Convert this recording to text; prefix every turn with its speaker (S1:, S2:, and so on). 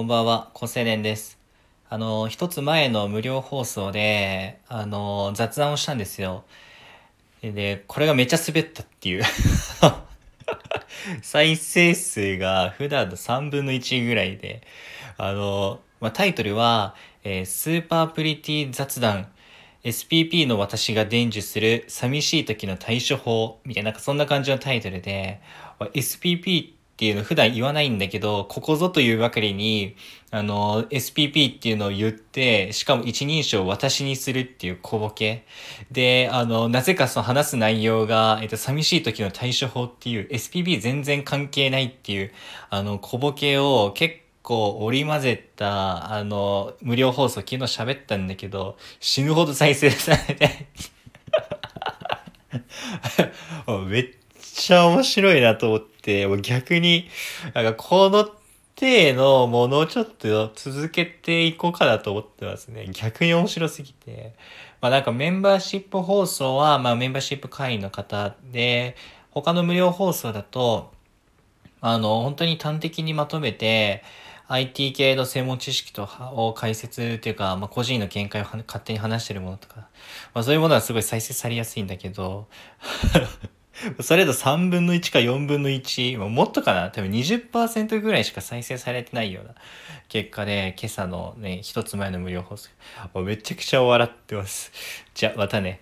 S1: こんばんは、高青年です。あの、一つ前の無料放送で、あの、雑談をしたんですよ。で、これがめっちゃ滑ったっていう。再生数が普段の3分の1ぐらいで、あの、まあ、タイトルは、えースーパープリティ雑談 SPP の私が伝授する寂しい時の対処法みたいな、なんかそんな感じのタイトルで、SPP ってていうの普段言わないんだけど、ここぞというばかりに、あの、SPP っていうのを言って、しかも一人称を私にするっていう小ボケ。で、あの、なぜかその話す内容が、えっと、寂しい時の対処法っていう SPP 全然関係ないっていう、あの、小ボケを結構織り交ぜた、あの、無料放送昨日喋ったんだけど、死ぬほど再生されて、めっちゃ面白いなと思って、もう逆に、なんかこの手のものをちょっと続けていこうかなと思ってますね。逆に面白すぎて。まあなんかメンバーシップ放送は、まあメンバーシップ会員の方で、他の無料放送だと、あの、本当に端的にまとめて、IT 系の専門知識とを解説っていうか、まあ、個人の見解を勝手に話してるものとか、まあ、そういうものはすごい再生されやすいんだけど、それだと3分の1か4分の1、もっとかな多分20%ぐらいしか再生されてないような結果で、今朝のね、一つ前の無料放送。めちゃくちゃ笑ってます。じゃ、またね。